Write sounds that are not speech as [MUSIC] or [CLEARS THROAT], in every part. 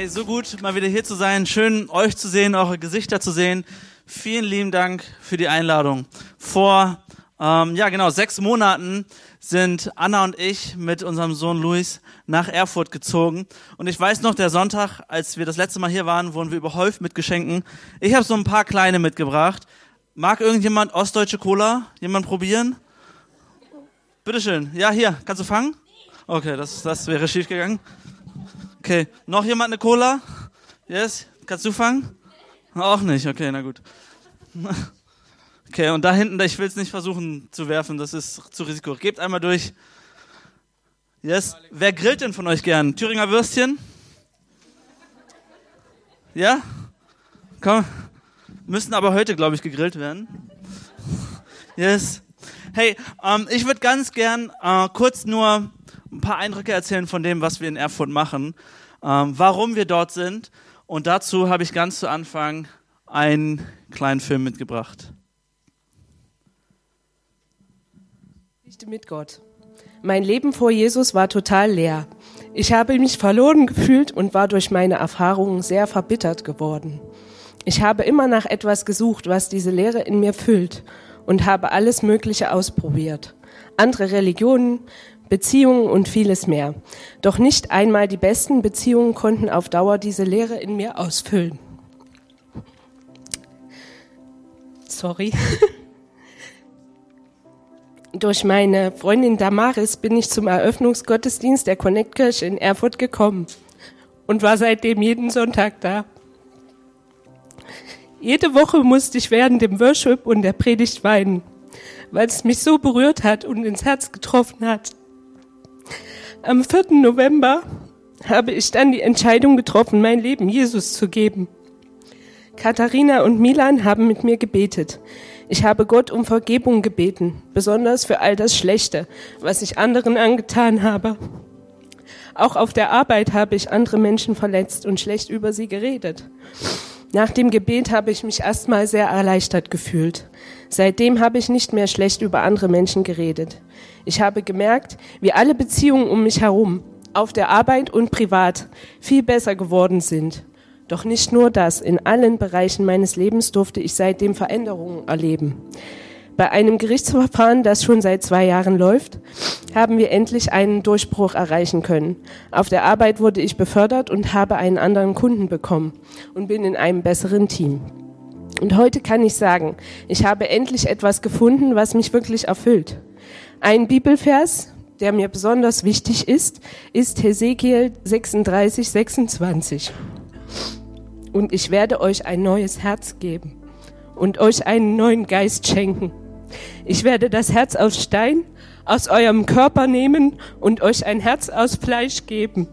Hey, so gut, mal wieder hier zu sein. Schön, euch zu sehen, eure Gesichter zu sehen. Vielen lieben Dank für die Einladung. Vor, ähm, ja genau, sechs Monaten sind Anna und ich mit unserem Sohn Luis nach Erfurt gezogen. Und ich weiß noch, der Sonntag, als wir das letzte Mal hier waren, wurden wir überhäuft mit Geschenken. Ich habe so ein paar kleine mitgebracht. Mag irgendjemand ostdeutsche Cola? Jemand probieren? Bitteschön. Ja, hier, kannst du fangen? Okay, das, das wäre schief gegangen. Okay, noch jemand eine Cola? Yes? Kannst du fangen? Auch nicht, okay, na gut. [LAUGHS] Okay, und da hinten, ich will es nicht versuchen zu werfen, das ist zu Risiko. Gebt einmal durch. Yes? Wer grillt denn von euch gern? Thüringer Würstchen? Ja? Komm. Müssen aber heute, glaube ich, gegrillt werden. Yes. Hey, ähm, ich würde ganz gern äh, kurz nur ein paar Eindrücke erzählen von dem, was wir in Erfurt machen, ähm, warum wir dort sind. Und dazu habe ich ganz zu Anfang einen kleinen Film mitgebracht. Geschichte mit Gott. Mein Leben vor Jesus war total leer. Ich habe mich verloren gefühlt und war durch meine Erfahrungen sehr verbittert geworden. Ich habe immer nach etwas gesucht, was diese Leere in mir füllt und habe alles Mögliche ausprobiert. Andere Religionen, Beziehungen und vieles mehr. Doch nicht einmal die besten Beziehungen konnten auf Dauer diese Leere in mir ausfüllen. Sorry. [LAUGHS] Durch meine Freundin Damaris bin ich zum Eröffnungsgottesdienst der Connect-Kirche in Erfurt gekommen und war seitdem jeden Sonntag da. Jede Woche musste ich während dem Worship und der Predigt weinen, weil es mich so berührt hat und ins Herz getroffen hat. Am 4. November habe ich dann die Entscheidung getroffen, mein Leben Jesus zu geben. Katharina und Milan haben mit mir gebetet. Ich habe Gott um Vergebung gebeten, besonders für all das Schlechte, was ich anderen angetan habe. Auch auf der Arbeit habe ich andere Menschen verletzt und schlecht über sie geredet. Nach dem Gebet habe ich mich erstmal sehr erleichtert gefühlt. Seitdem habe ich nicht mehr schlecht über andere Menschen geredet. Ich habe gemerkt, wie alle Beziehungen um mich herum, auf der Arbeit und privat, viel besser geworden sind. Doch nicht nur das, in allen Bereichen meines Lebens durfte ich seitdem Veränderungen erleben. Bei einem Gerichtsverfahren, das schon seit zwei Jahren läuft, haben wir endlich einen Durchbruch erreichen können. Auf der Arbeit wurde ich befördert und habe einen anderen Kunden bekommen und bin in einem besseren Team. Und heute kann ich sagen, ich habe endlich etwas gefunden, was mich wirklich erfüllt. Ein Bibelvers, der mir besonders wichtig ist, ist Hesekiel 36, 26. Und ich werde euch ein neues Herz geben und euch einen neuen Geist schenken. Ich werde das Herz aus Stein aus eurem Körper nehmen und euch ein Herz aus Fleisch geben.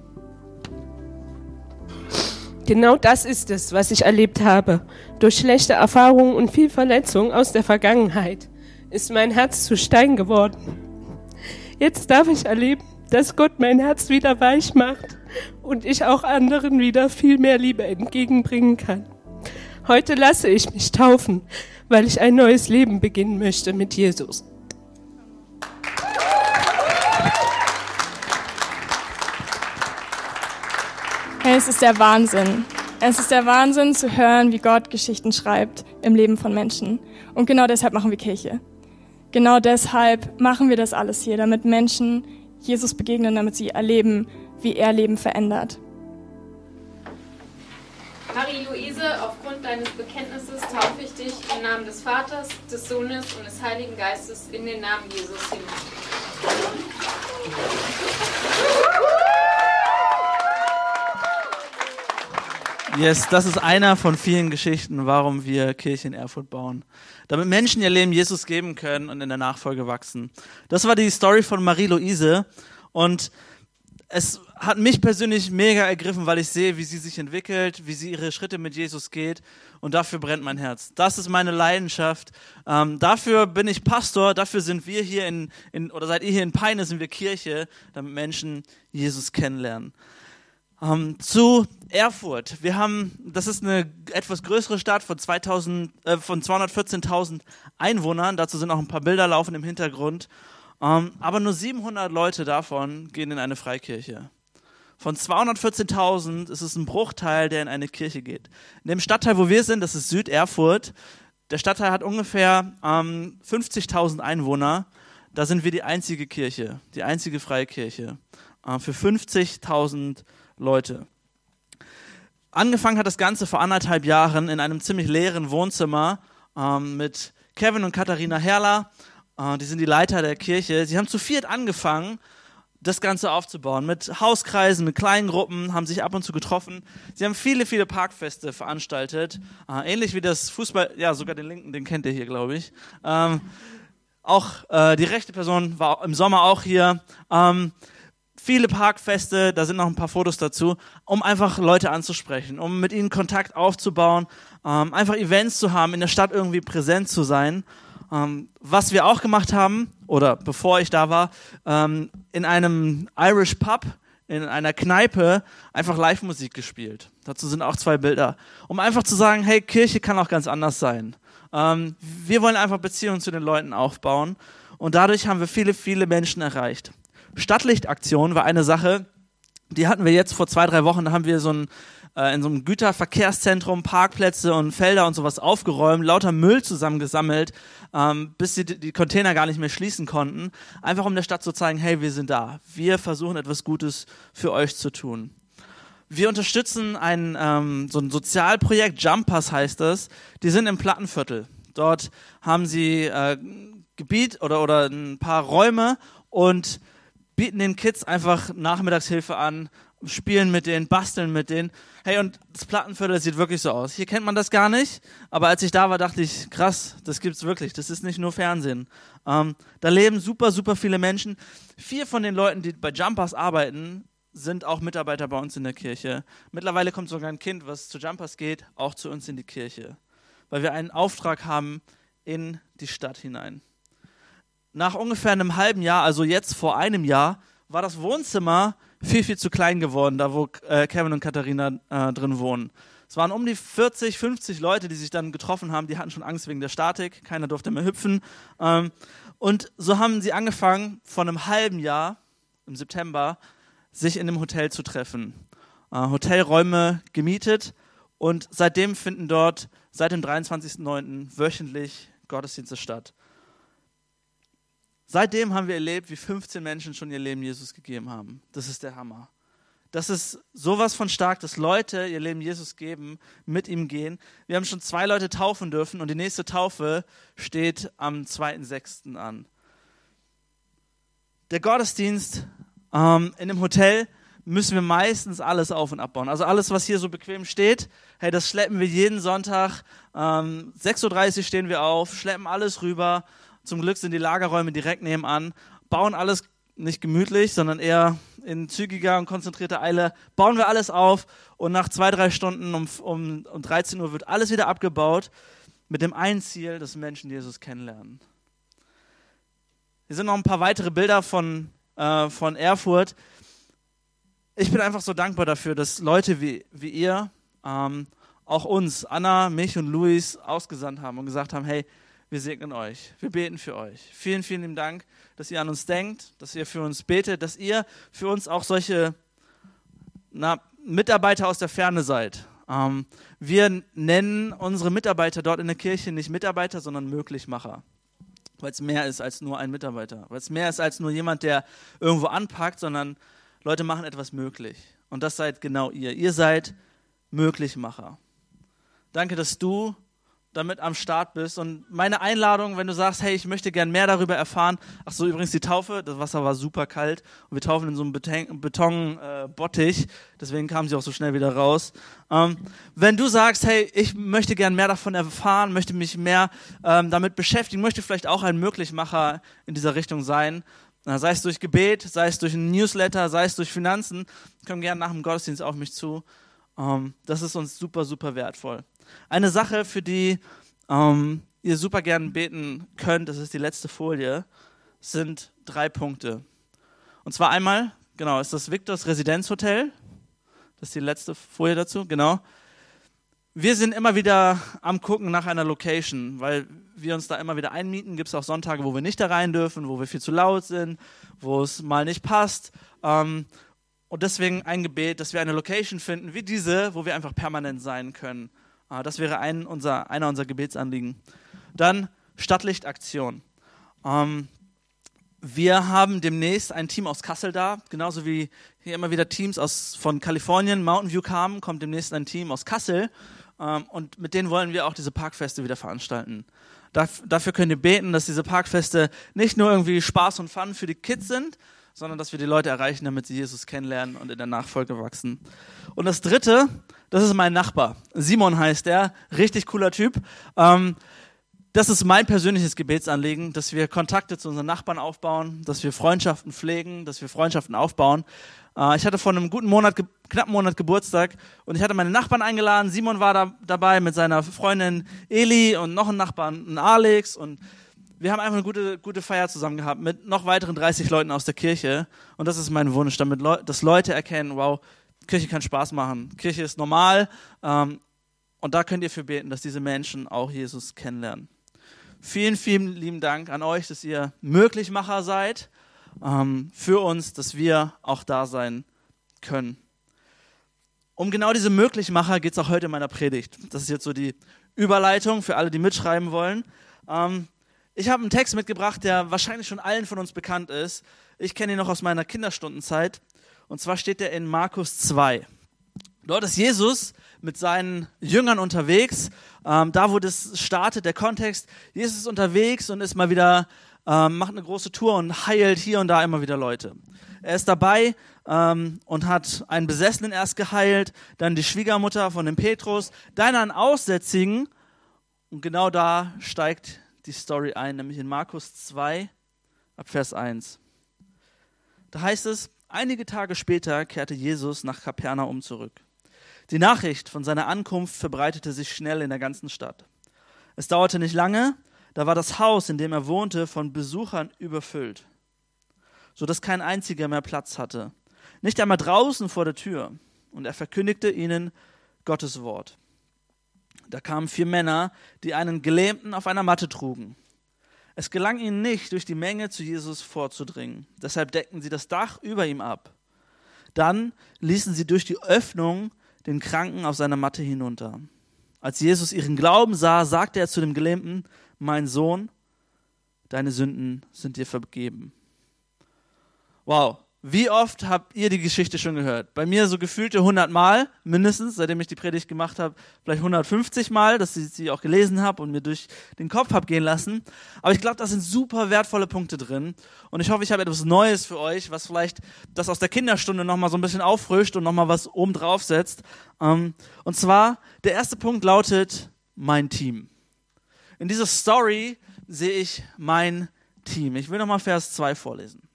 Genau das ist es, was ich erlebt habe. Durch schlechte Erfahrungen und viel Verletzung aus der Vergangenheit ist mein Herz zu Stein geworden. Jetzt darf ich erleben, dass Gott mein Herz wieder weich macht und ich auch anderen wieder viel mehr Liebe entgegenbringen kann. Heute lasse ich mich taufen, weil ich ein neues Leben beginnen möchte mit Jesus. Hey, es ist der Wahnsinn. Es ist der Wahnsinn zu hören, wie Gott Geschichten schreibt im Leben von Menschen. Und genau deshalb machen wir Kirche. Genau deshalb machen wir das alles hier, damit Menschen Jesus begegnen, damit sie erleben, wie er Leben verändert. Marie-Luise, aufgrund deines Bekenntnisses taufe ich dich im Namen des Vaters, des Sohnes und des Heiligen Geistes in den Namen Jesus hin. Yes, das ist einer von vielen Geschichten, warum wir Kirche in Erfurt bauen. Damit Menschen ihr Leben Jesus geben können und in der Nachfolge wachsen. Das war die Story von Marie-Louise. Und es hat mich persönlich mega ergriffen, weil ich sehe, wie sie sich entwickelt, wie sie ihre Schritte mit Jesus geht und dafür brennt mein Herz. Das ist meine Leidenschaft. Ähm, dafür bin ich Pastor, dafür sind wir hier in, in, oder seid ihr hier in Peine, sind wir Kirche, damit Menschen Jesus kennenlernen. Ähm, zu Erfurt. Wir haben, das ist eine etwas größere Stadt von, 2000, äh, von 214.000 Einwohnern. Dazu sind auch ein paar Bilder laufen im Hintergrund. Ähm, aber nur 700 Leute davon gehen in eine Freikirche. Von 214.000 ist es ein Bruchteil, der in eine Kirche geht. In dem Stadtteil, wo wir sind, das ist Süderfurt. Der Stadtteil hat ungefähr ähm, 50.000 Einwohner. Da sind wir die einzige Kirche, die einzige Freikirche äh, für 50.000 Leute. Angefangen hat das Ganze vor anderthalb Jahren in einem ziemlich leeren Wohnzimmer ähm, mit Kevin und Katharina Herrler. Äh, die sind die Leiter der Kirche. Sie haben zu viert angefangen, das Ganze aufzubauen. Mit Hauskreisen, mit kleinen Gruppen, haben sich ab und zu getroffen. Sie haben viele, viele Parkfeste veranstaltet. Äh, ähnlich wie das Fußball, ja, sogar den linken, den kennt ihr hier, glaube ich. Ähm, auch äh, die rechte Person war im Sommer auch hier. Ähm, viele Parkfeste, da sind noch ein paar Fotos dazu, um einfach Leute anzusprechen, um mit ihnen Kontakt aufzubauen, ähm, einfach Events zu haben, in der Stadt irgendwie präsent zu sein. Ähm, was wir auch gemacht haben, oder bevor ich da war, ähm, in einem Irish Pub, in einer Kneipe, einfach Live-Musik gespielt. Dazu sind auch zwei Bilder. Um einfach zu sagen, hey, Kirche kann auch ganz anders sein. Ähm, wir wollen einfach Beziehungen zu den Leuten aufbauen. Und dadurch haben wir viele, viele Menschen erreicht. Stadtlichtaktion war eine Sache, die hatten wir jetzt vor zwei, drei Wochen, da haben wir so ein, äh, in so einem Güterverkehrszentrum Parkplätze und Felder und sowas aufgeräumt, lauter Müll zusammengesammelt, ähm, bis sie die Container gar nicht mehr schließen konnten, einfach um der Stadt zu zeigen, hey, wir sind da, wir versuchen etwas Gutes für euch zu tun. Wir unterstützen ein, ähm, so ein Sozialprojekt, Jumpers heißt das, die sind im Plattenviertel. Dort haben sie äh, Gebiet oder, oder ein paar Räume und bieten den Kids einfach Nachmittagshilfe an, spielen mit denen, basteln mit denen. Hey, und das Plattenviertel sieht wirklich so aus. Hier kennt man das gar nicht, aber als ich da war, dachte ich, krass, das gibt's wirklich. Das ist nicht nur Fernsehen. Ähm, da leben super, super viele Menschen. Vier von den Leuten, die bei Jumpers arbeiten, sind auch Mitarbeiter bei uns in der Kirche. Mittlerweile kommt sogar ein Kind, was zu Jumpers geht, auch zu uns in die Kirche, weil wir einen Auftrag haben in die Stadt hinein nach ungefähr einem halben Jahr, also jetzt vor einem Jahr, war das Wohnzimmer viel, viel zu klein geworden, da wo äh, Kevin und Katharina äh, drin wohnen. Es waren um die 40, 50 Leute, die sich dann getroffen haben. Die hatten schon Angst wegen der Statik. Keiner durfte mehr hüpfen. Ähm, und so haben sie angefangen, vor einem halben Jahr, im September, sich in einem Hotel zu treffen. Äh, Hotelräume gemietet. Und seitdem finden dort, seit dem 23.09. wöchentlich Gottesdienste statt. Seitdem haben wir erlebt, wie 15 Menschen schon ihr Leben Jesus gegeben haben. Das ist der Hammer. Das ist sowas von stark, dass Leute ihr Leben Jesus geben, mit ihm gehen. Wir haben schon zwei Leute taufen dürfen und die nächste Taufe steht am 2.6. an. Der Gottesdienst ähm, in dem Hotel müssen wir meistens alles auf und abbauen. Also alles, was hier so bequem steht, hey, das schleppen wir jeden Sonntag. Ähm, 6.30 Uhr stehen wir auf, schleppen alles rüber zum Glück sind die Lagerräume direkt nebenan, bauen alles nicht gemütlich, sondern eher in zügiger und konzentrierter Eile, bauen wir alles auf und nach zwei, drei Stunden um, um, um 13 Uhr wird alles wieder abgebaut mit dem einen Ziel, dass Menschen Jesus kennenlernen. Hier sind noch ein paar weitere Bilder von, äh, von Erfurt. Ich bin einfach so dankbar dafür, dass Leute wie, wie ihr ähm, auch uns, Anna, mich und Luis, ausgesandt haben und gesagt haben, hey, wir segnen euch. Wir beten für euch. Vielen, vielen lieben Dank, dass ihr an uns denkt, dass ihr für uns betet, dass ihr für uns auch solche na, Mitarbeiter aus der Ferne seid. Ähm, wir nennen unsere Mitarbeiter dort in der Kirche nicht Mitarbeiter, sondern Möglichmacher. Weil es mehr ist als nur ein Mitarbeiter. Weil es mehr ist als nur jemand, der irgendwo anpackt, sondern Leute machen etwas möglich. Und das seid genau ihr. Ihr seid Möglichmacher. Danke, dass du damit am Start bist. Und meine Einladung, wenn du sagst, hey, ich möchte gern mehr darüber erfahren. Ach so, übrigens die Taufe, das Wasser war super kalt und wir taufen in so einem Betonbottich, äh, deswegen kamen sie auch so schnell wieder raus. Ähm, wenn du sagst, hey, ich möchte gern mehr davon erfahren, möchte mich mehr ähm, damit beschäftigen, möchte vielleicht auch ein Möglichmacher in dieser Richtung sein, sei es durch Gebet, sei es durch ein Newsletter, sei es durch Finanzen, kommen gerne nach dem Gottesdienst auf mich zu. Ähm, das ist uns super, super wertvoll. Eine Sache, für die ähm, ihr super gern beten könnt, das ist die letzte Folie, sind drei Punkte. Und zwar einmal, genau, ist das Victors Residenzhotel. Das ist die letzte Folie dazu, genau. Wir sind immer wieder am Gucken nach einer Location, weil wir uns da immer wieder einmieten. Gibt es auch Sonntage, wo wir nicht da rein dürfen, wo wir viel zu laut sind, wo es mal nicht passt. Ähm, und deswegen ein Gebet, dass wir eine Location finden wie diese, wo wir einfach permanent sein können. Äh, das wäre ein unser, einer unserer Gebetsanliegen. Dann Stadtlichtaktion. Ähm, wir haben demnächst ein Team aus Kassel da, genauso wie hier immer wieder Teams aus, von Kalifornien, Mountain View kamen, kommt demnächst ein Team aus Kassel. Ähm, und mit denen wollen wir auch diese Parkfeste wieder veranstalten. Dafür könnt ihr beten, dass diese Parkfeste nicht nur irgendwie Spaß und Fun für die Kids sind, sondern dass wir die Leute erreichen, damit sie Jesus kennenlernen und in der Nachfolge wachsen. Und das Dritte, das ist mein Nachbar. Simon heißt der, richtig cooler Typ. Ähm, das ist mein persönliches Gebetsanliegen, dass wir Kontakte zu unseren Nachbarn aufbauen, dass wir Freundschaften pflegen, dass wir Freundschaften aufbauen. Äh, ich hatte vor einem guten Monat, knappen Monat Geburtstag und ich hatte meine Nachbarn eingeladen. Simon war da dabei mit seiner Freundin Eli und noch einen Nachbarn, Alex und wir haben einfach eine gute, gute Feier zusammen gehabt mit noch weiteren 30 Leuten aus der Kirche. Und das ist mein Wunsch, damit Leu dass Leute erkennen, wow, Kirche kann Spaß machen. Kirche ist normal. Ähm, und da könnt ihr für beten, dass diese Menschen auch Jesus kennenlernen. Vielen, vielen lieben Dank an euch, dass ihr Möglichmacher seid ähm, für uns, dass wir auch da sein können. Um genau diese Möglichmacher geht es auch heute in meiner Predigt. Das ist jetzt so die Überleitung für alle, die mitschreiben wollen. Ähm, ich habe einen Text mitgebracht, der wahrscheinlich schon allen von uns bekannt ist. Ich kenne ihn noch aus meiner Kinderstundenzeit. Und zwar steht er in Markus 2. Dort ist Jesus mit seinen Jüngern unterwegs. Ähm, da, wo das startet, der Kontext. Jesus ist unterwegs und ist mal wieder ähm, macht eine große Tour und heilt hier und da immer wieder Leute. Er ist dabei ähm, und hat einen Besessenen erst geheilt, dann die Schwiegermutter von dem Petrus, dann einen Aussätzigen. Und genau da steigt die Story ein, nämlich in Markus 2, ab Vers 1. Da heißt es, einige Tage später kehrte Jesus nach Kapernaum zurück. Die Nachricht von seiner Ankunft verbreitete sich schnell in der ganzen Stadt. Es dauerte nicht lange, da war das Haus, in dem er wohnte, von Besuchern überfüllt, so dass kein einziger mehr Platz hatte. Nicht einmal draußen vor der Tür. Und er verkündigte ihnen Gottes Wort. Da kamen vier Männer, die einen Gelähmten auf einer Matte trugen. Es gelang ihnen nicht, durch die Menge zu Jesus vorzudringen. Deshalb deckten sie das Dach über ihm ab. Dann ließen sie durch die Öffnung den Kranken auf seiner Matte hinunter. Als Jesus ihren Glauben sah, sagte er zu dem Gelähmten, mein Sohn, deine Sünden sind dir vergeben. Wow. Wie oft habt ihr die Geschichte schon gehört? Bei mir so gefühlte 100 Mal, mindestens, seitdem ich die Predigt gemacht habe, vielleicht 150 Mal, dass ich sie auch gelesen habe und mir durch den Kopf habe gehen lassen. Aber ich glaube, da sind super wertvolle Punkte drin. Und ich hoffe, ich habe etwas Neues für euch, was vielleicht das aus der Kinderstunde nochmal so ein bisschen auffrischt und nochmal was oben drauf setzt. Ähm, und zwar, der erste Punkt lautet, mein Team. In dieser Story sehe ich mein Team. Ich will nochmal Vers 2 vorlesen.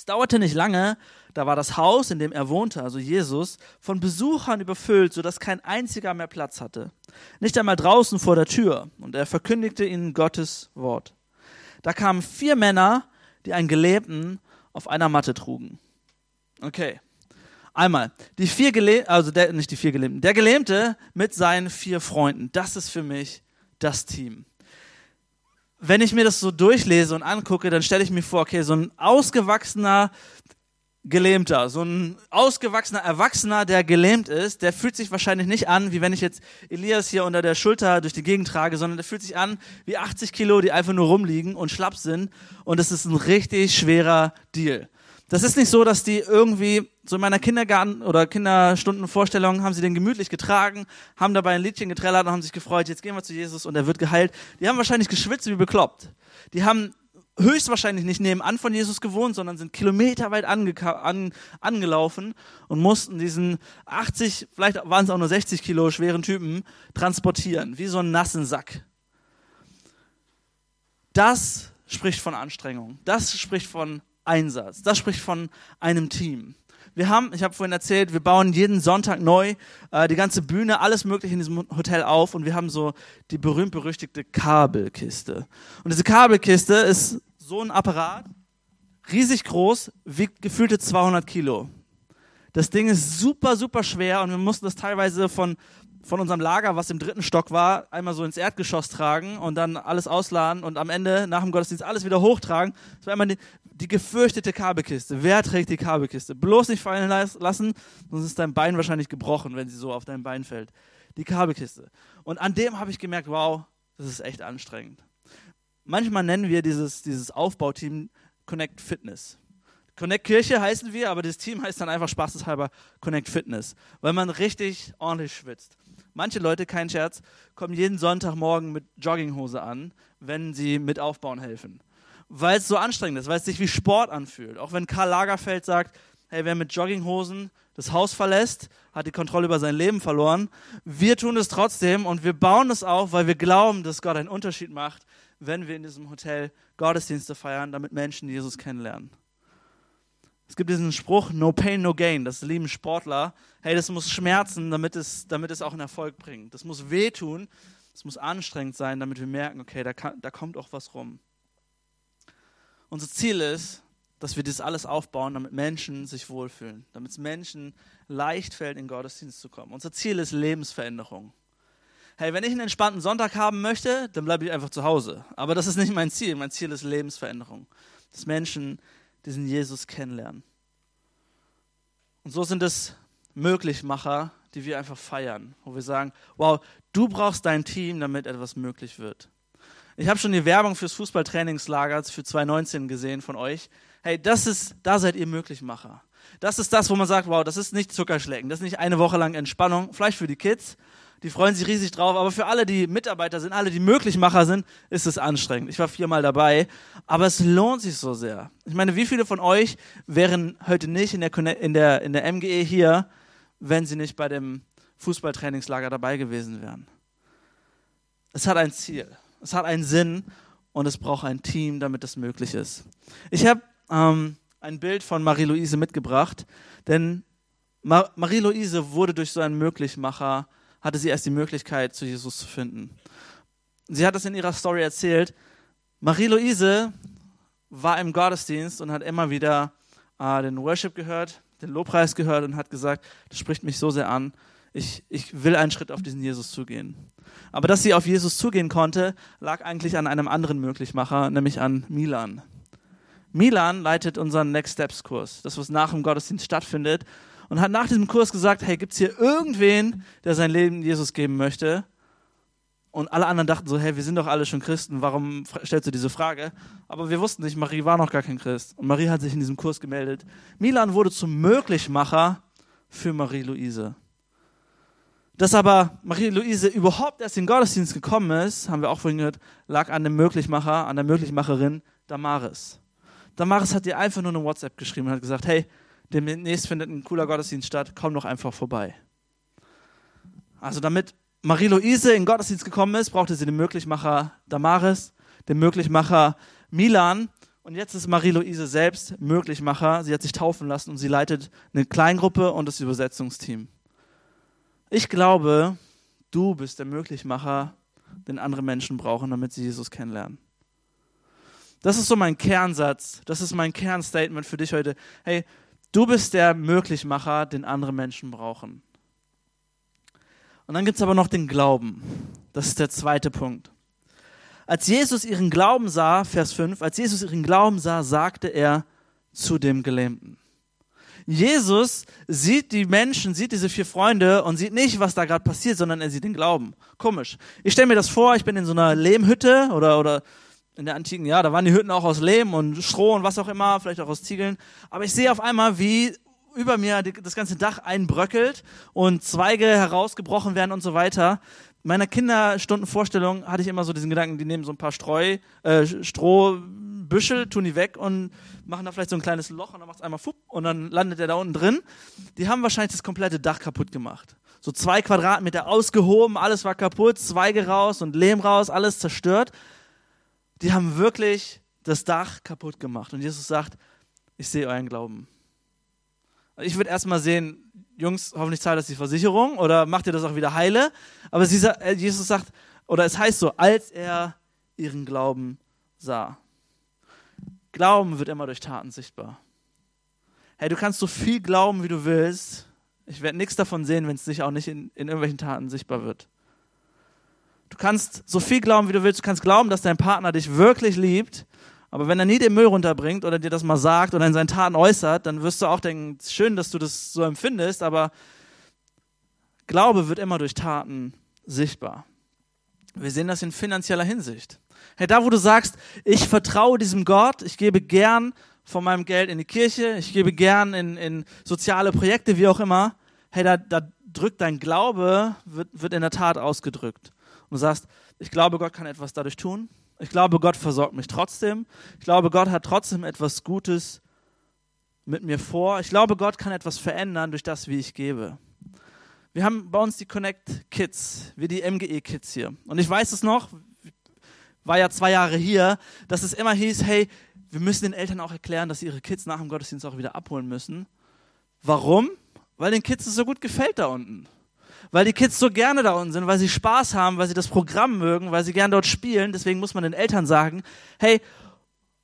Es dauerte nicht lange, da war das Haus, in dem er wohnte, also Jesus, von Besuchern überfüllt, sodass kein einziger mehr Platz hatte. Nicht einmal draußen vor der Tür. Und er verkündigte ihnen Gottes Wort. Da kamen vier Männer, die einen Gelähmten auf einer Matte trugen. Okay. Einmal, die vier Gelähmten, also der, nicht die vier Gelähmten, der Gelähmte mit seinen vier Freunden. Das ist für mich das Team. Wenn ich mir das so durchlese und angucke, dann stelle ich mir vor, okay, so ein ausgewachsener Gelähmter, so ein ausgewachsener Erwachsener, der gelähmt ist, der fühlt sich wahrscheinlich nicht an, wie wenn ich jetzt Elias hier unter der Schulter durch die Gegend trage, sondern der fühlt sich an wie 80 Kilo, die einfach nur rumliegen und schlapp sind. Und es ist ein richtig schwerer Deal. Das ist nicht so, dass die irgendwie, so in meiner Kindergarten- oder Kinderstundenvorstellung, haben sie den gemütlich getragen, haben dabei ein Liedchen getrellert und haben sich gefreut, jetzt gehen wir zu Jesus und er wird geheilt. Die haben wahrscheinlich geschwitzt wie bekloppt. Die haben höchstwahrscheinlich nicht nebenan von Jesus gewohnt, sondern sind kilometerweit an, angelaufen und mussten diesen 80, vielleicht waren es auch nur 60 Kilo schweren Typen transportieren, wie so einen nassen Sack. Das spricht von Anstrengung. Das spricht von Einsatz. Das spricht von einem Team. Wir haben, ich habe vorhin erzählt, wir bauen jeden Sonntag neu äh, die ganze Bühne, alles Mögliche in diesem Hotel auf und wir haben so die berühmt-berüchtigte Kabelkiste. Und diese Kabelkiste ist so ein Apparat, riesig groß, wiegt gefühlte 200 Kilo. Das Ding ist super, super schwer und wir mussten das teilweise von, von unserem Lager, was im dritten Stock war, einmal so ins Erdgeschoss tragen und dann alles ausladen und am Ende nach dem Gottesdienst alles wieder hochtragen. Das war einmal die, gefürchtete Kabelkiste. Wer trägt die Kabelkiste? Bloß nicht fallen lassen, sonst ist dein Bein wahrscheinlich gebrochen, wenn sie so auf dein Bein fällt. Die Kabelkiste. Und an dem habe ich gemerkt, wow, das ist echt anstrengend. Manchmal nennen wir dieses, dieses Aufbauteam Connect Fitness. Connect Kirche heißen wir, aber das Team heißt dann einfach spaßeshalber Connect Fitness, weil man richtig ordentlich schwitzt. Manche Leute, kein Scherz, kommen jeden Sonntagmorgen mit Jogginghose an, wenn sie mit aufbauen helfen weil es so anstrengend ist, weil es sich wie Sport anfühlt. Auch wenn Karl Lagerfeld sagt, hey, wer mit Jogginghosen das Haus verlässt, hat die Kontrolle über sein Leben verloren. Wir tun es trotzdem und wir bauen es auf, weil wir glauben, dass Gott einen Unterschied macht, wenn wir in diesem Hotel Gottesdienste feiern, damit Menschen Jesus kennenlernen. Es gibt diesen Spruch, no pain, no gain. Das lieben Sportler. Hey, das muss schmerzen, damit es, damit es auch einen Erfolg bringt. Das muss wehtun. Es muss anstrengend sein, damit wir merken, okay, da, kann, da kommt auch was rum. Unser Ziel ist, dass wir das alles aufbauen, damit Menschen sich wohlfühlen, damit es Menschen leicht fällt, in Gottesdienst zu kommen. Unser Ziel ist Lebensveränderung. Hey, wenn ich einen entspannten Sonntag haben möchte, dann bleibe ich einfach zu Hause. Aber das ist nicht mein Ziel. Mein Ziel ist Lebensveränderung. Dass Menschen diesen Jesus kennenlernen. Und so sind es Möglichmacher, die wir einfach feiern, wo wir sagen, wow, du brauchst dein Team, damit etwas möglich wird. Ich habe schon die Werbung fürs Fußballtrainingslager für 2019 gesehen von euch. Hey, das ist, da seid ihr Möglichmacher. Das ist das, wo man sagt, wow, das ist nicht Zuckerschlecken, das ist nicht eine Woche lang Entspannung, vielleicht für die Kids, die freuen sich riesig drauf, aber für alle, die Mitarbeiter sind, alle, die Möglichmacher sind, ist es anstrengend. Ich war viermal dabei, aber es lohnt sich so sehr. Ich meine, wie viele von euch wären heute nicht in der, in der, in der MGE hier, wenn sie nicht bei dem Fußballtrainingslager dabei gewesen wären? Es hat ein Ziel. Es hat einen Sinn und es braucht ein Team, damit das möglich ist. Ich habe ähm, ein Bild von Marie-Louise mitgebracht, denn Mar Marie-Louise wurde durch so einen Möglichmacher, hatte sie erst die Möglichkeit, zu Jesus zu finden. Sie hat es in ihrer Story erzählt. Marie-Louise war im Gottesdienst und hat immer wieder äh, den Worship gehört, den Lobpreis gehört und hat gesagt, das spricht mich so sehr an. Ich, ich will einen Schritt auf diesen Jesus zugehen. Aber dass sie auf Jesus zugehen konnte, lag eigentlich an einem anderen Möglichmacher, nämlich an Milan. Milan leitet unseren Next Steps Kurs, das was nach dem Gottesdienst stattfindet, und hat nach diesem Kurs gesagt, hey, gibt's hier irgendwen, der sein Leben Jesus geben möchte? Und alle anderen dachten so, hey, wir sind doch alle schon Christen, warum stellst du diese Frage? Aber wir wussten nicht, Marie war noch gar kein Christ. Und Marie hat sich in diesem Kurs gemeldet. Milan wurde zum Möglichmacher für Marie-Louise. Dass aber Marie-Louise überhaupt erst in den Gottesdienst gekommen ist, haben wir auch vorhin gehört, lag an dem Möglichmacher, an der Möglichmacherin Damaris. Damaris hat ihr einfach nur eine WhatsApp geschrieben und hat gesagt, hey, demnächst findet ein cooler Gottesdienst statt, komm doch einfach vorbei. Also damit Marie-Louise in den Gottesdienst gekommen ist, brauchte sie den Möglichmacher Damaris, den Möglichmacher Milan und jetzt ist Marie-Louise selbst Möglichmacher. Sie hat sich taufen lassen und sie leitet eine Kleingruppe und das Übersetzungsteam. Ich glaube, du bist der Möglichmacher, den andere Menschen brauchen, damit sie Jesus kennenlernen. Das ist so mein Kernsatz, das ist mein Kernstatement für dich heute. Hey, du bist der Möglichmacher, den andere Menschen brauchen. Und dann gibt es aber noch den Glauben. Das ist der zweite Punkt. Als Jesus ihren Glauben sah, Vers 5, als Jesus ihren Glauben sah, sagte er zu dem Gelähmten. Jesus sieht die Menschen, sieht diese vier Freunde und sieht nicht, was da gerade passiert, sondern er sieht den Glauben. Komisch. Ich stelle mir das vor, ich bin in so einer Lehmhütte oder, oder in der antiken, ja, da waren die Hütten auch aus Lehm und Stroh und was auch immer, vielleicht auch aus Ziegeln. Aber ich sehe auf einmal, wie über mir das ganze Dach einbröckelt und Zweige herausgebrochen werden und so weiter. Meiner Kinderstundenvorstellung hatte ich immer so diesen Gedanken, die nehmen so ein paar Streu, äh, Strohbüschel, tun die weg und machen da vielleicht so ein kleines Loch und dann macht es einmal fupp und dann landet er da unten drin. Die haben wahrscheinlich das komplette Dach kaputt gemacht. So zwei Quadratmeter ausgehoben, alles war kaputt, Zweige raus und Lehm raus, alles zerstört. Die haben wirklich das Dach kaputt gemacht. Und Jesus sagt, ich sehe euren Glauben. Ich würde erstmal sehen, Jungs, hoffentlich zahlt das die Versicherung oder macht ihr das auch wieder heile. Aber äh, Jesus sagt, oder es heißt so, als er ihren Glauben sah. Glauben wird immer durch Taten sichtbar. Hey, du kannst so viel glauben, wie du willst. Ich werde nichts davon sehen, wenn es sich auch nicht in, in irgendwelchen Taten sichtbar wird. Du kannst so viel glauben, wie du willst. Du kannst glauben, dass dein Partner dich wirklich liebt. Aber wenn er nie den Müll runterbringt oder dir das mal sagt oder in seinen Taten äußert, dann wirst du auch denken, schön, dass du das so empfindest, aber Glaube wird immer durch Taten sichtbar. Wir sehen das in finanzieller Hinsicht. Hey, da wo du sagst, ich vertraue diesem Gott, ich gebe gern von meinem Geld in die Kirche, ich gebe gern in, in soziale Projekte, wie auch immer, hey, da, da drückt dein Glaube, wird, wird in der Tat ausgedrückt. Und du sagst, ich glaube, Gott kann etwas dadurch tun. Ich glaube, Gott versorgt mich trotzdem. Ich glaube, Gott hat trotzdem etwas Gutes mit mir vor. Ich glaube, Gott kann etwas verändern durch das, wie ich gebe. Wir haben bei uns die Connect Kids, wir die MGE Kids hier. Und ich weiß es noch, war ja zwei Jahre hier, dass es immer hieß, hey, wir müssen den Eltern auch erklären, dass sie ihre Kids nach dem Gottesdienst auch wieder abholen müssen. Warum? Weil den Kids es so gut gefällt da unten. Weil die Kids so gerne da unten sind, weil sie Spaß haben, weil sie das Programm mögen, weil sie gern dort spielen. Deswegen muss man den Eltern sagen, hey,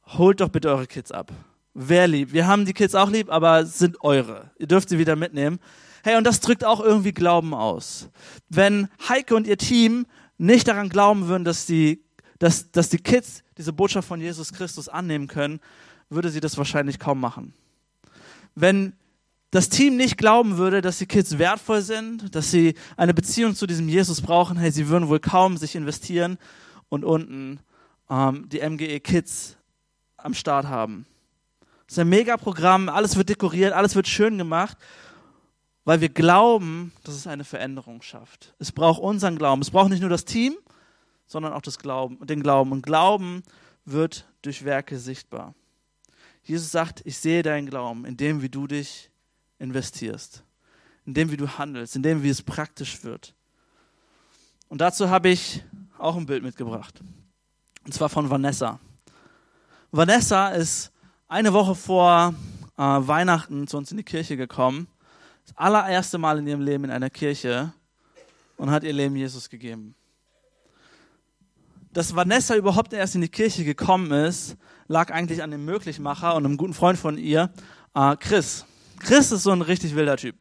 holt doch bitte eure Kids ab. Wer lieb? Wir haben die Kids auch lieb, aber sind eure. Ihr dürft sie wieder mitnehmen. Hey, und das drückt auch irgendwie Glauben aus. Wenn Heike und ihr Team nicht daran glauben würden, dass die, dass, dass die Kids diese Botschaft von Jesus Christus annehmen können, würde sie das wahrscheinlich kaum machen. Wenn das Team nicht glauben würde, dass die Kids wertvoll sind, dass sie eine Beziehung zu diesem Jesus brauchen, hey, sie würden wohl kaum sich investieren und unten ähm, die MGE Kids am Start haben. Das ist ein Mega-Programm, alles wird dekoriert, alles wird schön gemacht, weil wir glauben, dass es eine Veränderung schafft. Es braucht unseren Glauben. Es braucht nicht nur das Team, sondern auch das Glauben, den Glauben. Und Glauben wird durch Werke sichtbar. Jesus sagt, ich sehe deinen Glauben in dem, wie du dich investierst, in dem, wie du handelst, in dem, wie es praktisch wird. Und dazu habe ich auch ein Bild mitgebracht. Und zwar von Vanessa. Vanessa ist eine Woche vor äh, Weihnachten zu uns in die Kirche gekommen. Das allererste Mal in ihrem Leben in einer Kirche und hat ihr Leben Jesus gegeben. Dass Vanessa überhaupt erst in die Kirche gekommen ist, lag eigentlich an dem Möglichmacher und einem guten Freund von ihr, äh, Chris. Chris ist so ein richtig wilder Typ.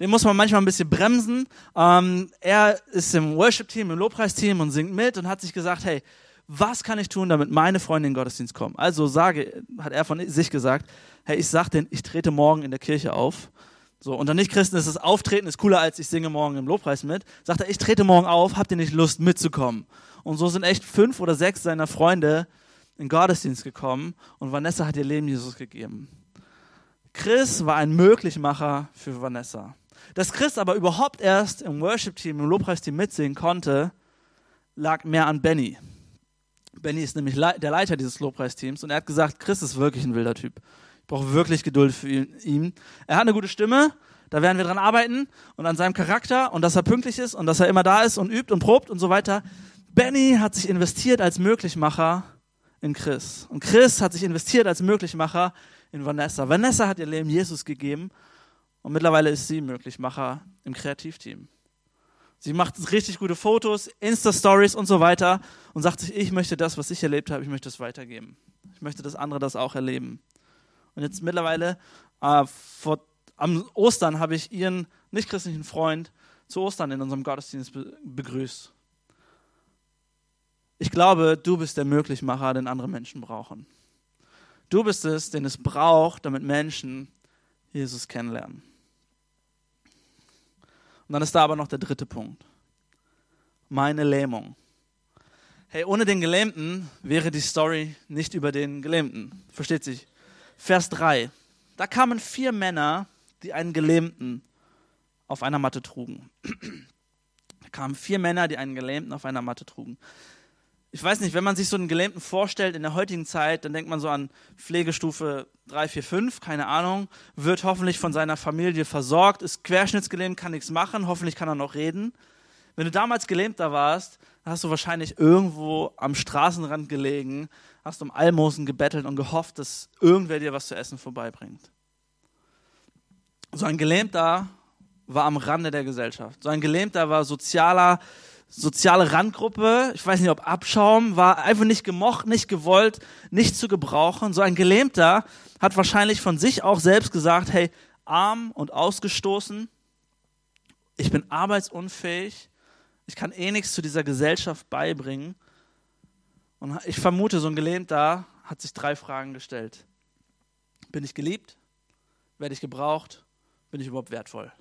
Den muss man manchmal ein bisschen bremsen. Ähm, er ist im Worship-Team, im Lobpreisteam und singt mit und hat sich gesagt, hey, was kann ich tun, damit meine Freunde in den Gottesdienst kommen? Also sage, hat er von sich gesagt, hey, ich sag denen, ich trete morgen in der Kirche auf. So, unter Nichtchristen ist das Auftreten ist cooler, als ich singe morgen im Lobpreis mit. Sagt er, ich trete morgen auf, habt ihr nicht Lust mitzukommen? Und so sind echt fünf oder sechs seiner Freunde in Gottesdienst gekommen und Vanessa hat ihr Leben Jesus gegeben. Chris war ein Möglichmacher für Vanessa. Dass Chris aber überhaupt erst im Worship-Team, im Lobpreisteam mitsingen konnte, lag mehr an Benny. Benny ist nämlich der Leiter dieses Lobpreisteams und er hat gesagt, Chris ist wirklich ein wilder Typ. Brauche wirklich Geduld für ihn. Er hat eine gute Stimme, da werden wir dran arbeiten und an seinem Charakter und dass er pünktlich ist und dass er immer da ist und übt und probt und so weiter. Benny hat sich investiert als Möglichmacher in Chris. Und Chris hat sich investiert als Möglichmacher in Vanessa. Vanessa hat ihr Leben Jesus gegeben und mittlerweile ist sie Möglichmacher im Kreativteam. Sie macht richtig gute Fotos, Insta-Stories und so weiter und sagt sich, ich möchte das, was ich erlebt habe, ich möchte es weitergeben. Ich möchte, dass andere das auch erleben. Und jetzt mittlerweile, äh, vor, am Ostern habe ich ihren nichtchristlichen Freund zu Ostern in unserem Gottesdienst begrüßt. Ich glaube, du bist der Möglichmacher, den andere Menschen brauchen. Du bist es, den es braucht, damit Menschen Jesus kennenlernen. Und dann ist da aber noch der dritte Punkt. Meine Lähmung. Hey, ohne den Gelähmten wäre die Story nicht über den Gelähmten. Versteht sich? Vers 3. Da kamen vier Männer, die einen Gelähmten auf einer Matte trugen. [CLEARS THROAT] Da kamen vier Männer, die einen Gelähmten auf einer Matte trugen ich weiß nicht, wenn man sich so einen Gelähmten vorstellt in der heutigen Zeit, dann denkt man so an Pflegestufe 3, 4, 5, keine Ahnung, wird hoffentlich von seiner Familie versorgt, ist querschnittsgelähmt, kann nichts machen, hoffentlich kann er noch reden. Wenn du damals Gelähmter warst, hast du wahrscheinlich irgendwo am Straßenrand gelegen, hast um Almosen gebettelt und gehofft, dass irgendwer dir was zu essen vorbeibringt. So ein Gelähmter war am Rande der Gesellschaft. So ein Gelähmter war sozialer, soziale Randgruppe. Ich weiß nicht, ob Abschaum, war einfach nicht gemocht, nicht gewollt, nicht zu gebrauchen. So ein Gelähmter hat wahrscheinlich von sich auch selbst gesagt, hey, arm und ausgestoßen, ich bin arbeitsunfähig, ich kann eh nichts zu dieser Gesellschaft beibringen. Und ich vermute, so ein Gelähmter hat sich drei Fragen gestellt. Bin ich geliebt? Werde ich gebraucht? Bin ich überhaupt wertvoll?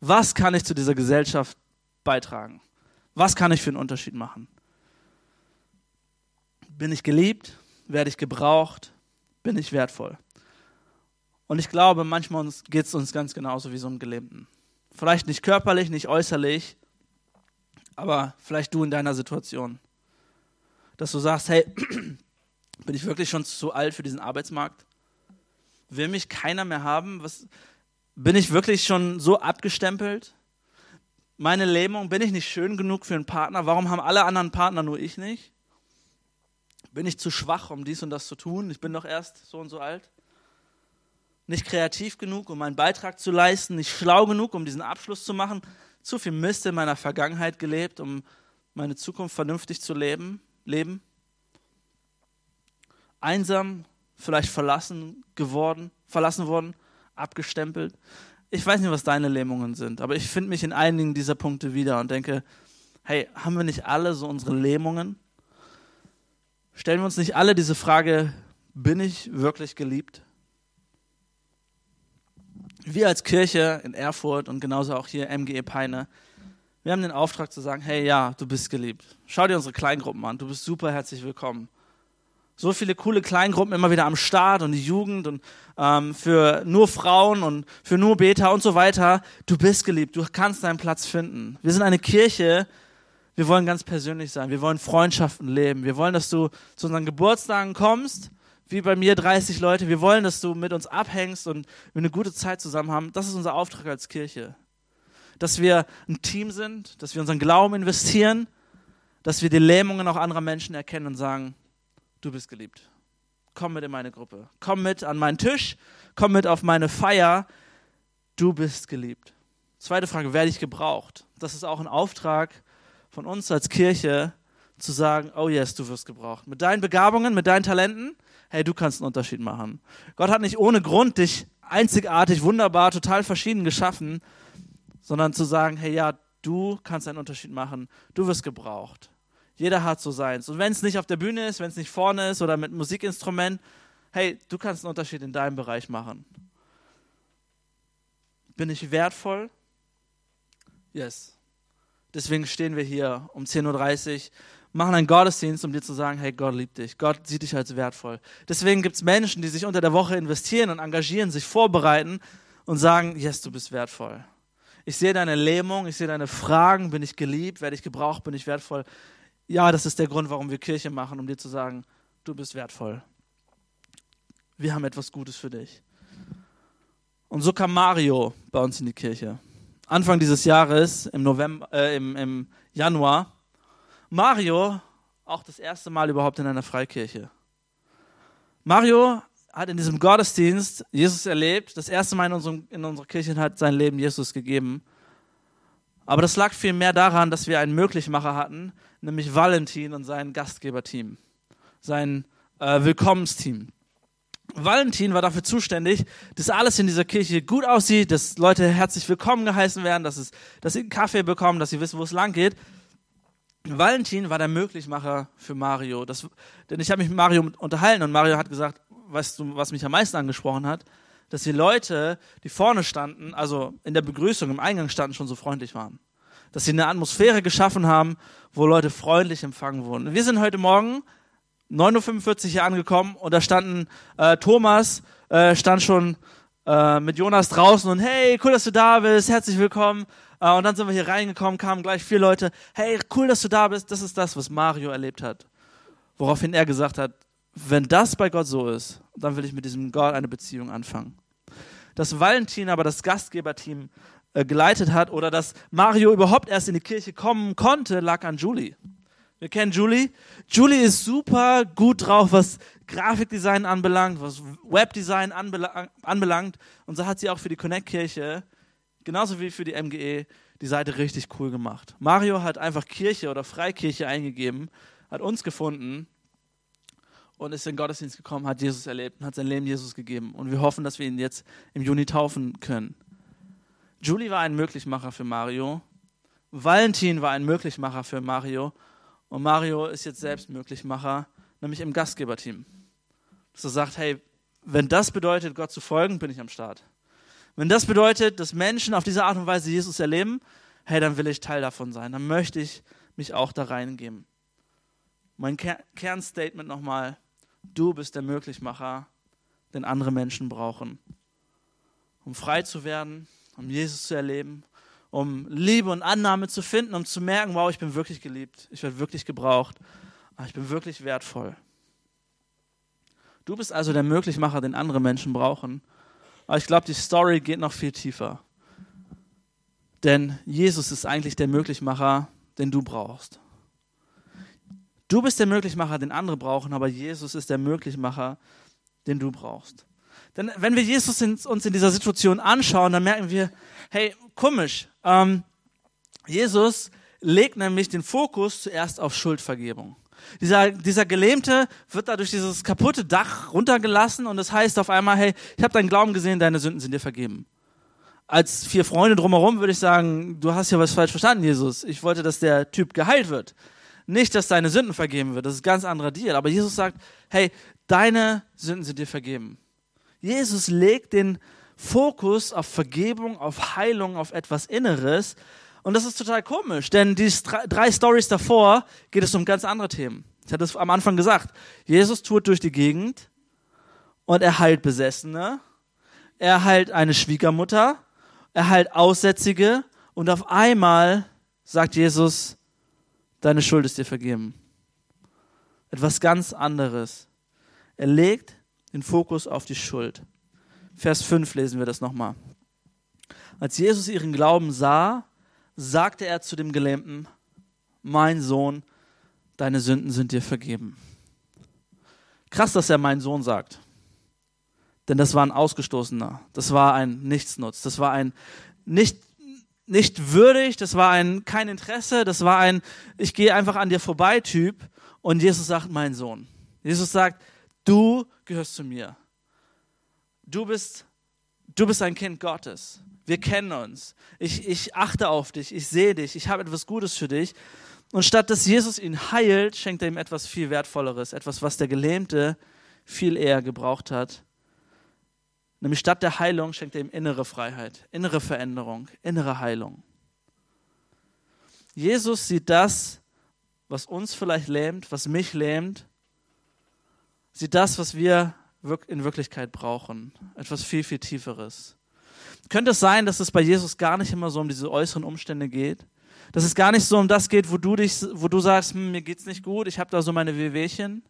Was kann ich zu dieser Gesellschaft beitragen? Was kann ich für einen Unterschied machen? Bin ich geliebt? Werde ich gebraucht? Bin ich wertvoll? Und ich glaube, manchmal geht es uns ganz genauso wie so einem Gelähmten. Vielleicht nicht körperlich, nicht äußerlich, aber vielleicht du in deiner Situation. Dass du sagst, hey, [CLEARS THROAT] bin ich wirklich schon zu alt für diesen Arbeitsmarkt? Will mich keiner mehr haben? Was, bin ich wirklich schon so abgestempelt? Meine Lähmung, bin ich nicht schön genug für einen Partner? Warum haben alle anderen Partner, nur ich nicht? Bin ich zu schwach, um dies und das zu tun? Ich bin doch erst so und so alt. Nicht kreativ genug, um meinen Beitrag zu leisten, nicht schlau genug, um diesen Abschluss zu machen, zu viel Mist in meiner Vergangenheit gelebt, um meine Zukunft vernünftig zu leben, leben. Einsam, vielleicht verlassen geworden, verlassen worden, abgestempelt. Ich weiß nicht, was deine Lähmungen sind, aber ich finde mich in einigen dieser Punkte wieder und denke, hey, haben wir nicht alle so unsere Lähmungen? Stellen wir uns nicht alle diese Frage, bin ich wirklich geliebt? Wir als Kirche in Erfurt und genauso auch hier MGE Peine, wir haben den Auftrag zu sagen, hey, ja, du bist geliebt. Schau dir unsere Kleingruppen an, du bist super herzlich willkommen so viele coole Kleingruppen immer wieder am Start und die Jugend und ähm, für nur Frauen und für nur Beta und so weiter. Du bist geliebt, du kannst deinen Platz finden. Wir sind eine Kirche, wir wollen ganz persönlich sein, wir wollen Freundschaften leben, wir wollen, dass du zu unseren Geburtstagen kommst, wie bei mir 30 Leute, wir wollen, dass du mit uns abhängst und wir eine gute Zeit zusammen haben. Das ist unser Auftrag als Kirche. Dass wir ein Team sind, dass wir unseren Glauben investieren, dass wir die Lähmungen auch anderer Menschen erkennen und sagen, du bist geliebt. Komm mit in meine Gruppe. Komm mit an meinen Tisch. Komm mit auf meine Feier. Du bist geliebt. Zweite Frage, werde ich gebraucht? Das ist auch ein Auftrag von uns als Kirche, zu sagen, oh yes, du wirst gebraucht. Mit deinen Begabungen, mit deinen Talenten, hey, du kannst einen Unterschied machen. Gott hat nicht ohne Grund dich einzigartig, wunderbar, total verschieden geschaffen, sondern zu sagen, hey, ja, du kannst einen Unterschied machen. Du wirst gebraucht. Jeder hat so seins. Und wenn es nicht auf der Bühne ist, wenn es nicht vorne ist oder mit Musikinstrument, hey, du kannst einen Unterschied in deinem Bereich machen. Bin ich wertvoll? Yes. Deswegen stehen wir hier um 10.30 Uhr, machen einen Gottesdienst, um dir zu sagen, hey, Gott liebt dich. Gott sieht dich als wertvoll. Deswegen gibt es Menschen, die sich unter der Woche investieren und engagieren, sich vorbereiten und sagen, yes, du bist wertvoll. Ich sehe deine Lähmung, ich sehe deine Fragen, bin ich geliebt, werde ich gebraucht, bin ich wertvoll ja, das ist der Grund, warum wir Kirche machen, um dir zu sagen, du bist wertvoll. Wir haben etwas Gutes für dich. Und so kam Mario bei uns in die Kirche. Anfang dieses Jahres, im, November, äh, im, im Januar, Mario auch das erste Mal überhaupt in einer Freikirche. Mario hat in diesem Gottesdienst Jesus erlebt, das erste Mal in, unserem, in unserer Kirche hat sein Leben Jesus gegeben. Aber das lag vielmehr daran, dass wir einen Möglichmacher hatten, nämlich Valentin und sein Gastgeberteam, sein äh, Willkommensteam. Valentin war dafür zuständig, dass alles in dieser Kirche gut aussieht, dass Leute herzlich willkommen geheißen werden, dass, es, dass sie einen Kaffee bekommen, dass sie wissen, wo es lang geht. Valentin war der Möglichmacher für Mario. Das, denn ich habe mich mit Mario unterhalten und Mario hat gesagt, weißt du, was mich am meisten angesprochen hat? Dass die Leute, die vorne standen, also in der Begrüßung, im Eingang standen, schon so freundlich waren dass sie eine Atmosphäre geschaffen haben, wo Leute freundlich empfangen wurden. Wir sind heute Morgen 9.45 Uhr hier angekommen und da standen äh, Thomas, äh, stand schon äh, mit Jonas draußen und hey, cool, dass du da bist, herzlich willkommen. Äh, und dann sind wir hier reingekommen, kamen gleich vier Leute, hey, cool, dass du da bist. Das ist das, was Mario erlebt hat. Woraufhin er gesagt hat, wenn das bei Gott so ist, dann will ich mit diesem Gott eine Beziehung anfangen. Dass Valentin aber das Gastgeberteam äh, geleitet hat oder dass Mario überhaupt erst in die Kirche kommen konnte, lag an Julie. Wir kennen Julie. Julie ist super gut drauf, was Grafikdesign anbelangt, was Webdesign anbelangt. Und so hat sie auch für die Connect-Kirche, genauso wie für die MGE, die Seite richtig cool gemacht. Mario hat einfach Kirche oder Freikirche eingegeben, hat uns gefunden und ist in den Gottesdienst gekommen, hat Jesus erlebt und hat sein Leben Jesus gegeben. Und wir hoffen, dass wir ihn jetzt im Juni taufen können. Julie war ein Möglichmacher für Mario. Valentin war ein Möglichmacher für Mario. Und Mario ist jetzt selbst Möglichmacher, nämlich im Gastgeberteam. Dass er sagt, hey, wenn das bedeutet, Gott zu folgen, bin ich am Start. Wenn das bedeutet, dass Menschen auf diese Art und Weise Jesus erleben, hey, dann will ich Teil davon sein. Dann möchte ich mich auch da reingeben. Mein Ker Kernstatement nochmal, du bist der Möglichmacher, den andere Menschen brauchen. Um frei zu werden, um Jesus zu erleben, um Liebe und Annahme zu finden, um zu merken, wow, ich bin wirklich geliebt, ich werde wirklich gebraucht, ah, ich bin wirklich wertvoll. Du bist also der Möglichmacher, den andere Menschen brauchen. Aber ich glaube, die Story geht noch viel tiefer. Denn Jesus ist eigentlich der Möglichmacher, den du brauchst. Du bist der Möglichmacher, den andere brauchen, aber Jesus ist der Möglichmacher, den du brauchst. Denn wenn wir Jesus in, uns in dieser Situation anschauen, dann merken wir, hey, komisch, ähm, Jesus legt nämlich den Fokus zuerst auf Schuldvergebung. Dieser, dieser Gelähmte wird da durch dieses kaputte Dach runtergelassen und das heißt auf einmal, hey, ich habe deinen Glauben gesehen, deine Sünden sind dir vergeben. Als vier Freunde drumherum würde ich sagen, du hast ja was falsch verstanden, Jesus. Ich wollte, dass der Typ geheilt wird. Nicht, dass deine Sünden vergeben wird. Das ist ein ganz anderer Deal. Aber Jesus sagt, hey, deine Sünden sind dir vergeben. Jesus legt den Fokus auf Vergebung, auf Heilung, auf etwas Inneres. Und das ist total komisch, denn die drei Stories davor geht es um ganz andere Themen. Ich hatte es am Anfang gesagt. Jesus tut durch die Gegend und er heilt Besessene, er heilt eine Schwiegermutter, er heilt Aussätzige und auf einmal sagt Jesus, deine Schuld ist dir vergeben. Etwas ganz anderes. Er legt den Fokus auf die Schuld. Vers 5 lesen wir das nochmal. Als Jesus ihren Glauben sah, sagte er zu dem Gelähmten, mein Sohn, deine Sünden sind dir vergeben. Krass, dass er mein Sohn sagt. Denn das war ein Ausgestoßener. Das war ein Nichtsnutz. Das war ein nicht, nicht würdig. Das war ein kein Interesse. Das war ein ich gehe einfach an dir vorbei Typ. Und Jesus sagt, mein Sohn. Jesus sagt, du gehörst zu mir. Du bist, du bist ein Kind Gottes. Wir kennen uns. Ich, ich achte auf dich. Ich sehe dich. Ich habe etwas Gutes für dich. Und statt dass Jesus ihn heilt, schenkt er ihm etwas viel Wertvolleres. Etwas, was der Gelähmte viel eher gebraucht hat. Nämlich statt der Heilung schenkt er ihm innere Freiheit, innere Veränderung, innere Heilung. Jesus sieht das, was uns vielleicht lähmt, was mich lähmt, sieht das, was wir in Wirklichkeit brauchen. Etwas viel, viel Tieferes. Könnte es sein, dass es bei Jesus gar nicht immer so um diese äußeren Umstände geht? Dass es gar nicht so um das geht, wo du dich, wo du sagst, hm, mir geht's nicht gut, ich habe da so meine Wehwehchen.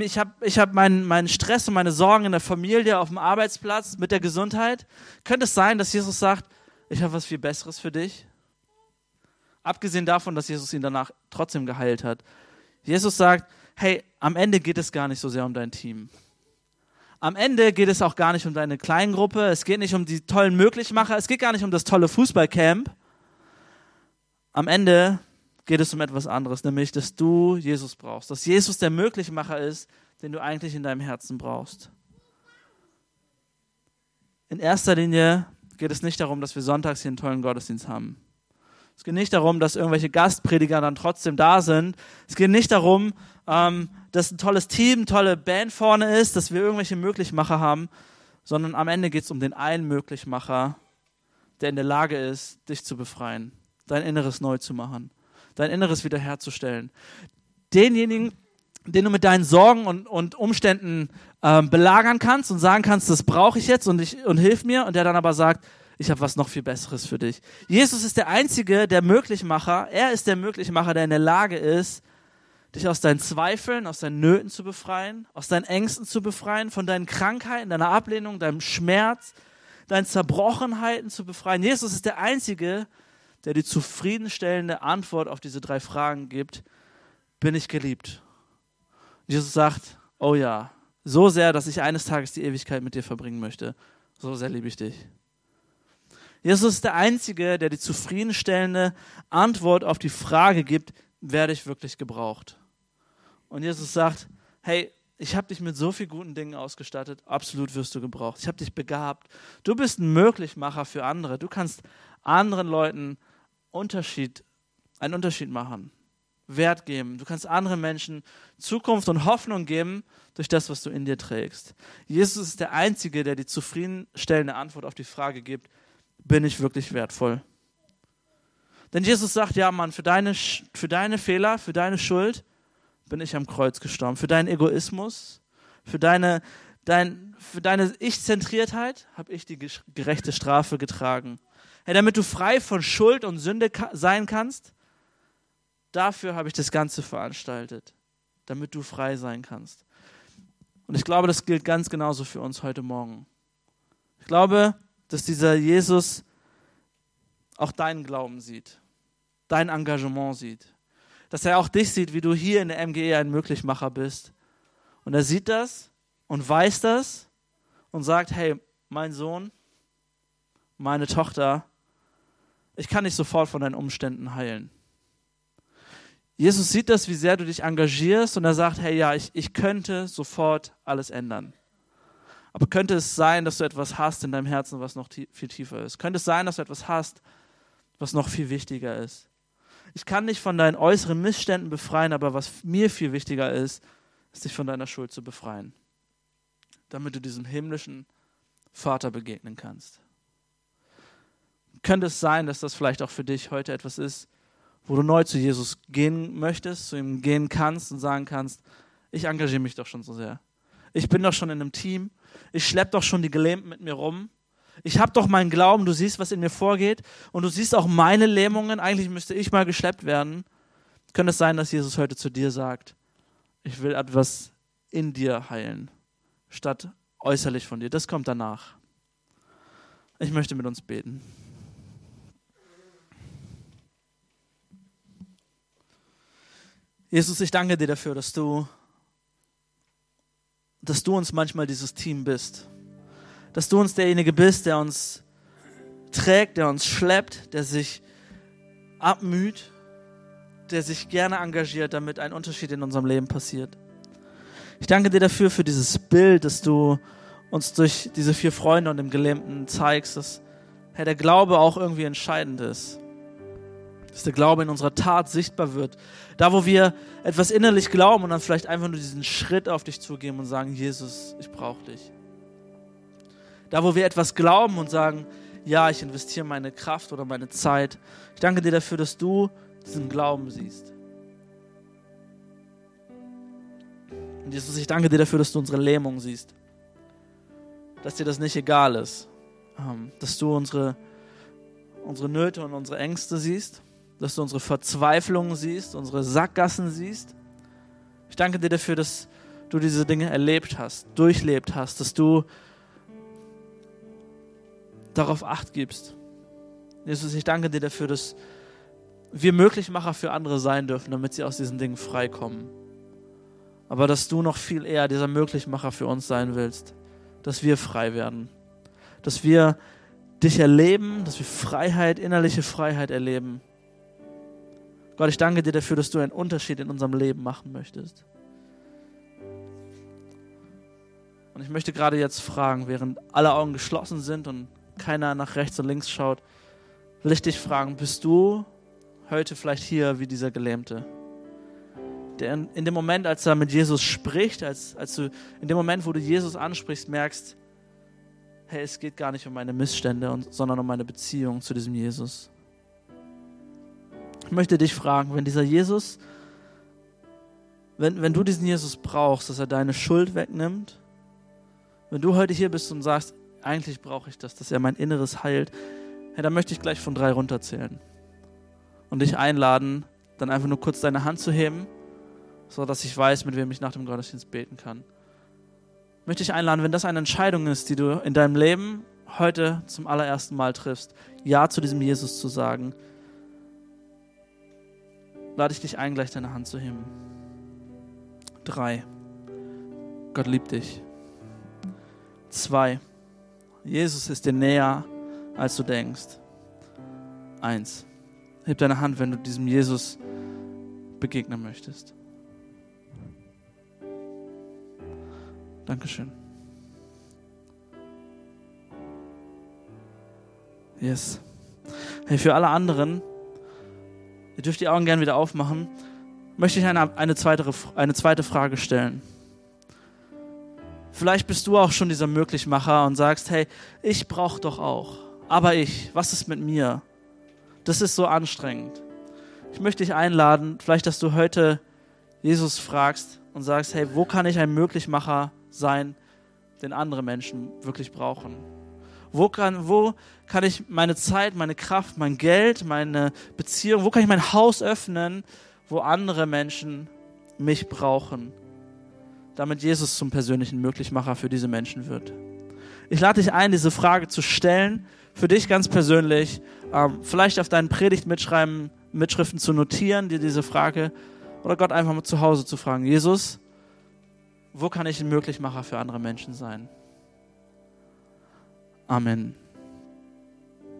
Ich habe ich hab meinen, meinen Stress und meine Sorgen in der Familie, auf dem Arbeitsplatz, mit der Gesundheit. Könnte es sein, dass Jesus sagt, ich habe was viel Besseres für dich? Abgesehen davon, dass Jesus ihn danach trotzdem geheilt hat. Jesus sagt, hey, am Ende geht es gar nicht so sehr um dein Team. Am Ende geht es auch gar nicht um deine Kleingruppe, es geht nicht um die tollen Möglichmacher, es geht gar nicht um das tolle Fußballcamp. Am Ende geht es um etwas anderes, nämlich, dass du Jesus brauchst, dass Jesus der Möglichmacher ist, den du eigentlich in deinem Herzen brauchst. In erster Linie geht es nicht darum, dass wir sonntags hier einen tollen Gottesdienst haben. Es geht nicht darum, dass irgendwelche Gastprediger dann trotzdem da sind. Es geht nicht darum, ähm, dass ein tolles Team, eine tolle Band vorne ist, dass wir irgendwelche Möglichmacher haben, sondern am Ende geht es um den einen Möglichmacher, der in der Lage ist, dich zu befreien, dein Inneres neu zu machen, dein Inneres wiederherzustellen. Denjenigen, den du mit deinen Sorgen und, und Umständen ähm, belagern kannst und sagen kannst, das brauche ich jetzt und, ich, und hilf mir, und der dann aber sagt, ich habe was noch viel Besseres für dich. Jesus ist der Einzige, der Möglichmacher, er ist der Möglichmacher, der in der Lage ist, dich aus deinen Zweifeln, aus deinen Nöten zu befreien, aus deinen Ängsten zu befreien, von deinen Krankheiten, deiner Ablehnung, deinem Schmerz, deinen Zerbrochenheiten zu befreien. Jesus ist der Einzige, der die zufriedenstellende Antwort auf diese drei Fragen gibt. Bin ich geliebt? Jesus sagt, oh ja, so sehr, dass ich eines Tages die Ewigkeit mit dir verbringen möchte. So sehr liebe ich dich. Jesus ist der Einzige, der die zufriedenstellende Antwort auf die Frage gibt, werde ich wirklich gebraucht? Und Jesus sagt, hey, ich habe dich mit so vielen guten Dingen ausgestattet, absolut wirst du gebraucht. Ich habe dich begabt. Du bist ein Möglichmacher für andere. Du kannst anderen Leuten Unterschied, einen Unterschied machen, Wert geben. Du kannst anderen Menschen Zukunft und Hoffnung geben durch das, was du in dir trägst. Jesus ist der Einzige, der die zufriedenstellende Antwort auf die Frage gibt, bin ich wirklich wertvoll? Denn Jesus sagt, ja Mann, für deine, für deine Fehler, für deine Schuld, bin ich am Kreuz gestorben. Für deinen Egoismus, für deine, dein, für deine Ich-Zentriertheit habe ich die gerechte Strafe getragen. Hey, damit du frei von Schuld und Sünde sein kannst, dafür habe ich das Ganze veranstaltet. Damit du frei sein kannst. Und ich glaube, das gilt ganz genauso für uns heute Morgen. Ich glaube, dass dieser Jesus auch deinen Glauben sieht, dein Engagement sieht dass er auch dich sieht, wie du hier in der MGE ein Möglichmacher bist. Und er sieht das und weiß das und sagt, hey, mein Sohn, meine Tochter, ich kann nicht sofort von deinen Umständen heilen. Jesus sieht das, wie sehr du dich engagierst und er sagt, hey, ja, ich, ich könnte sofort alles ändern. Aber könnte es sein, dass du etwas hast in deinem Herzen, was noch viel tiefer ist? Könnte es sein, dass du etwas hast, was noch viel wichtiger ist? ich kann dich von deinen äußeren Missständen befreien, aber was mir viel wichtiger ist, ist dich von deiner Schuld zu befreien, damit du diesem himmlischen Vater begegnen kannst. Könnte es sein, dass das vielleicht auch für dich heute etwas ist, wo du neu zu Jesus gehen möchtest, zu ihm gehen kannst und sagen kannst, ich engagiere mich doch schon so sehr. Ich bin doch schon in einem Team. Ich schleppe doch schon die Gelähmten mit mir rum. Ich habe doch meinen Glauben, du siehst, was in mir vorgeht und du siehst auch meine Lähmungen. Eigentlich müsste ich mal geschleppt werden. Könnte es sein, dass Jesus heute zu dir sagt, ich will etwas in dir heilen, statt äußerlich von dir. Das kommt danach. Ich möchte mit uns beten. Jesus, ich danke dir dafür, dass du, dass du uns manchmal dieses Team bist dass du uns derjenige bist, der uns trägt, der uns schleppt, der sich abmüht, der sich gerne engagiert, damit ein Unterschied in unserem Leben passiert. Ich danke dir dafür, für dieses Bild, dass du uns durch diese vier Freunde und dem Gelähmten zeigst, dass Herr, der Glaube auch irgendwie entscheidend ist. Dass der Glaube in unserer Tat sichtbar wird. Da, wo wir etwas innerlich glauben und dann vielleicht einfach nur diesen Schritt auf dich zugeben und sagen, Jesus, ich brauche dich. Da, wo wir etwas glauben und sagen, ja, ich investiere meine Kraft oder meine Zeit. Ich danke dir dafür, dass du diesen Glauben siehst. Und Jesus, ich danke dir dafür, dass du unsere Lähmung siehst. Dass dir das nicht egal ist. Ähm, dass du unsere, unsere Nöte und unsere Ängste siehst. Dass du unsere Verzweiflungen siehst, unsere Sackgassen siehst. Ich danke dir dafür, dass du diese Dinge erlebt hast, durchlebt hast, dass du darauf acht gibst. Jesus, ich danke dir dafür, dass wir Möglichmacher für andere sein dürfen, damit sie aus diesen Dingen freikommen. Aber dass du noch viel eher dieser Möglichmacher für uns sein willst, dass wir frei werden, dass wir dich erleben, dass wir Freiheit, innerliche Freiheit erleben. Gott, ich danke dir dafür, dass du einen Unterschied in unserem Leben machen möchtest. Und ich möchte gerade jetzt fragen, während alle Augen geschlossen sind und keiner nach rechts und links schaut, will ich dich fragen, bist du heute vielleicht hier wie dieser Gelähmte? Der in, in dem Moment, als er mit Jesus spricht, als, als du in dem Moment, wo du Jesus ansprichst, merkst, hey, es geht gar nicht um meine Missstände, und, sondern um meine Beziehung zu diesem Jesus. Ich möchte dich fragen, wenn dieser Jesus, wenn, wenn du diesen Jesus brauchst, dass er deine Schuld wegnimmt, wenn du heute hier bist und sagst, eigentlich brauche ich das, dass er mein Inneres heilt, ja, dann möchte ich gleich von drei runterzählen. Und dich einladen, dann einfach nur kurz deine Hand zu heben, so dass ich weiß, mit wem ich nach dem Gottesdienst beten kann. Möchte ich einladen, wenn das eine Entscheidung ist, die du in deinem Leben heute zum allerersten Mal triffst, Ja zu diesem Jesus zu sagen, lade ich dich ein, gleich deine Hand zu heben. Drei. Gott liebt dich. Zwei. Jesus ist dir näher, als du denkst. Eins. Heb deine Hand, wenn du diesem Jesus begegnen möchtest. Dankeschön. Yes. Hey, für alle anderen, ihr dürft die Augen gerne wieder aufmachen, möchte ich eine, eine, zweite, eine zweite Frage stellen. Vielleicht bist du auch schon dieser Möglichmacher und sagst, hey, ich brauche doch auch. Aber ich, was ist mit mir? Das ist so anstrengend. Ich möchte dich einladen, vielleicht, dass du heute Jesus fragst und sagst, hey, wo kann ich ein Möglichmacher sein, den andere Menschen wirklich brauchen? Wo kann, wo kann ich meine Zeit, meine Kraft, mein Geld, meine Beziehung, wo kann ich mein Haus öffnen, wo andere Menschen mich brauchen, damit Jesus zum persönlichen Möglichmacher für diese Menschen wird? Ich lade dich ein, diese Frage zu stellen, für dich ganz persönlich, ähm, vielleicht auf deinen Predigt mitschreiben, Mitschriften zu notieren, dir diese Frage, oder Gott einfach mal zu Hause zu fragen, Jesus, wo kann ich ein Möglichmacher für andere Menschen sein? Amen.